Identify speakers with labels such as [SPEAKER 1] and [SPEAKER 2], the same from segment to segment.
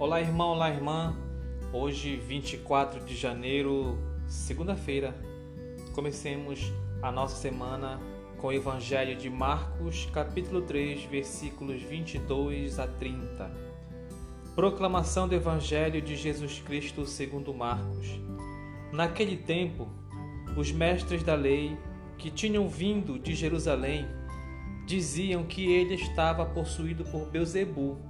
[SPEAKER 1] Olá, irmão, olá, irmã. Hoje, 24 de janeiro, segunda-feira, comecemos a nossa semana com o Evangelho de Marcos, capítulo 3, versículos 22 a 30. Proclamação do Evangelho de Jesus Cristo segundo Marcos. Naquele tempo, os mestres da lei, que tinham vindo de Jerusalém, diziam que ele estava possuído por Beuzebu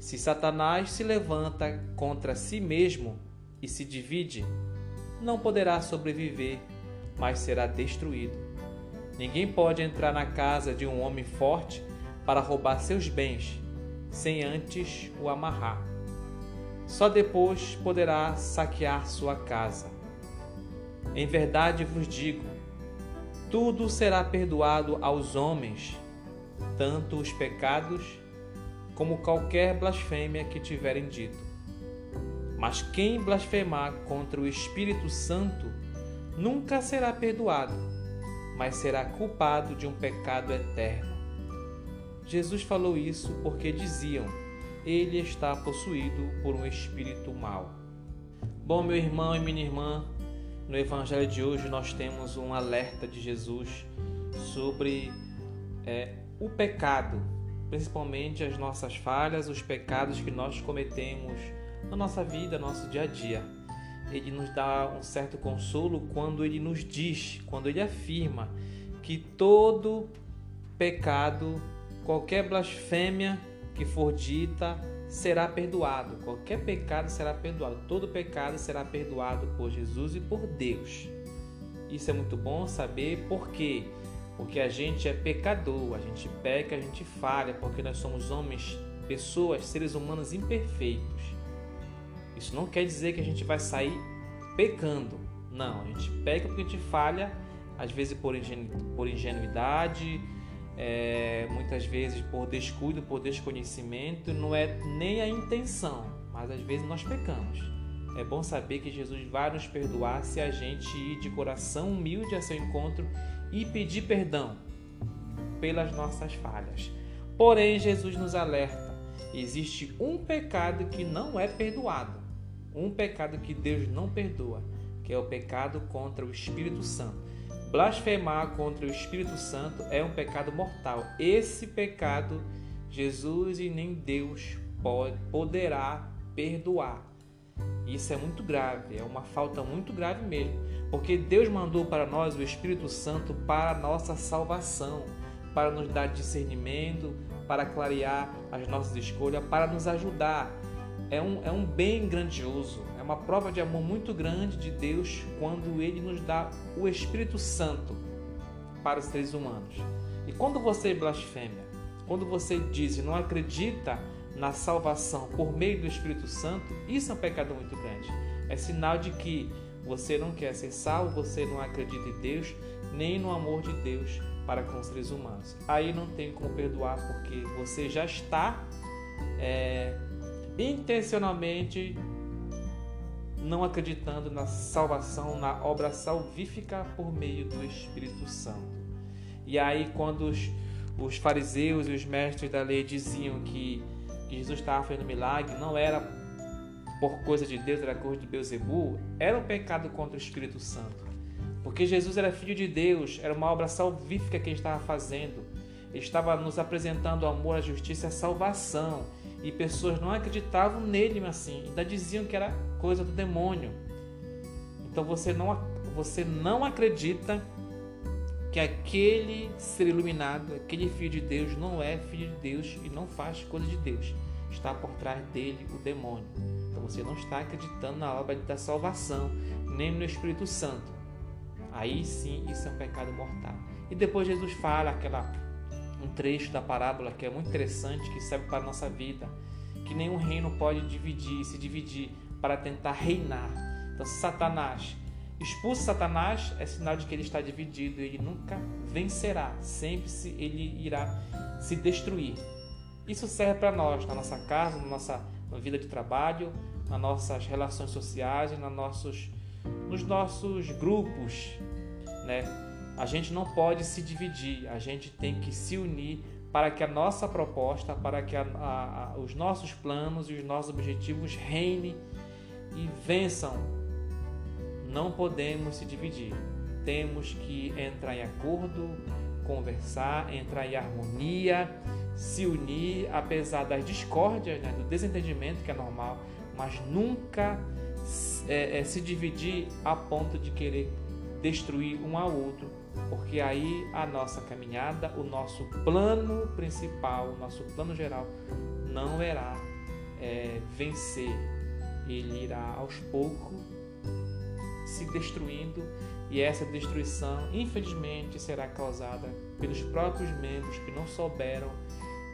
[SPEAKER 1] se Satanás se levanta contra si mesmo e se divide, não poderá sobreviver, mas será destruído. Ninguém pode entrar na casa de um homem forte para roubar seus bens, sem antes o amarrar. Só depois poderá saquear sua casa. Em verdade vos digo: tudo será perdoado aos homens, tanto os pecados como qualquer blasfêmia que tiverem dito. Mas quem blasfemar contra o Espírito Santo nunca será perdoado, mas será culpado de um pecado eterno. Jesus falou isso porque diziam: ele está possuído por um espírito mau. Bom, meu irmão e minha irmã, no Evangelho de hoje nós temos um alerta de Jesus sobre é, o pecado principalmente as nossas falhas, os pecados que nós cometemos na nossa vida, no nosso dia a dia. Ele nos dá um certo consolo quando ele nos diz, quando ele afirma que todo pecado, qualquer blasfêmia que for dita, será perdoado. Qualquer pecado será perdoado. Todo pecado será perdoado por Jesus e por Deus. Isso é muito bom saber porque porque a gente é pecador, a gente peca, a gente falha, porque nós somos homens, pessoas, seres humanos imperfeitos. Isso não quer dizer que a gente vai sair pecando. Não, a gente peca porque a gente falha, às vezes por, ingenu por ingenuidade, é, muitas vezes por descuido, por desconhecimento, não é nem a intenção, mas às vezes nós pecamos. É bom saber que Jesus vai nos perdoar se a gente ir de coração humilde a seu encontro e pedir perdão pelas nossas falhas. Porém, Jesus nos alerta: existe um pecado que não é perdoado, um pecado que Deus não perdoa, que é o pecado contra o Espírito Santo. Blasfemar contra o Espírito Santo é um pecado mortal. Esse pecado Jesus e nem Deus pode, poderá perdoar. Isso é muito grave, é uma falta muito grave mesmo, porque Deus mandou para nós o Espírito Santo para a nossa salvação, para nos dar discernimento, para clarear as nossas escolhas, para nos ajudar. É um, é um bem grandioso, é uma prova de amor muito grande de Deus quando Ele nos dá o Espírito Santo para os seres humanos. E quando você blasfêmia, quando você diz não acredita na salvação por meio do Espírito Santo, isso é um pecado muito grande. É sinal de que você não quer ser salvo, você não acredita em Deus, nem no amor de Deus para com os seres humanos. Aí não tem como perdoar, porque você já está é, intencionalmente não acreditando na salvação, na obra salvífica por meio do Espírito Santo. E aí, quando os, os fariseus e os mestres da lei diziam que que Jesus estava fazendo milagre não era por coisa de Deus, era coisa de Beuzebu, era um pecado contra o Espírito Santo. Porque Jesus era filho de Deus, era uma obra salvífica que ele estava fazendo. Ele estava nos apresentando o amor, a justiça e a salvação. E pessoas não acreditavam nele assim, ainda diziam que era coisa do demônio. Então você não, você não acredita que aquele ser iluminado, aquele filho de Deus, não é filho de Deus e não faz coisa de Deus. Está por trás dele o demônio. Então você não está acreditando na obra da salvação, nem no Espírito Santo. Aí sim, isso é um pecado mortal. E depois Jesus fala aquela um trecho da parábola que é muito interessante, que serve para a nossa vida. que nenhum reino pode dividir, se dividir para tentar reinar. Então, Satanás expulsa Satanás é sinal de que ele está dividido, ele nunca vencerá, sempre se ele irá se destruir. Isso serve para nós, na nossa casa, na nossa na vida de trabalho, nas nossas relações sociais, nas nossos, nos nossos grupos, né? A gente não pode se dividir, a gente tem que se unir para que a nossa proposta, para que a, a, a, os nossos planos e os nossos objetivos reinem e vençam. Não podemos se dividir. Temos que entrar em acordo, conversar, entrar em harmonia, se unir, apesar das discórdias, né, do desentendimento que é normal, mas nunca é, é, se dividir a ponto de querer destruir um ao outro, porque aí a nossa caminhada, o nosso plano principal, o nosso plano geral não irá é, vencer, ele irá aos poucos se destruindo e essa destruição, infelizmente, será causada pelos próprios membros que não souberam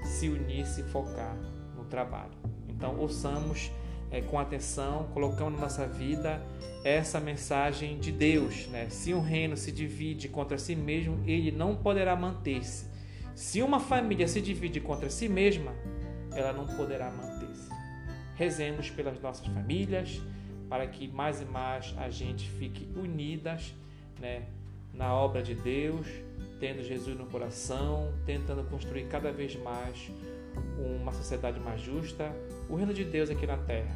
[SPEAKER 1] se unir, se focar no trabalho. Então, ouçamos é, com atenção, colocando na nossa vida essa mensagem de Deus. Né? Se um reino se divide contra si mesmo, ele não poderá manter-se. Se uma família se divide contra si mesma, ela não poderá manter-se. Rezemos pelas nossas famílias, para que mais e mais a gente fique unidas né, na obra de Deus, tendo Jesus no coração, tentando construir cada vez mais uma sociedade mais justa, o reino de Deus aqui na terra.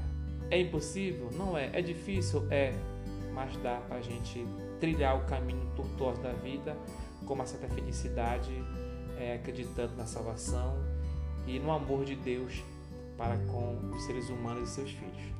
[SPEAKER 1] É impossível? Não é. É difícil? É. Mas dá para a gente trilhar o caminho tortuoso da vida com uma certa felicidade, é, acreditando na salvação e no amor de Deus para com os seres humanos e seus filhos.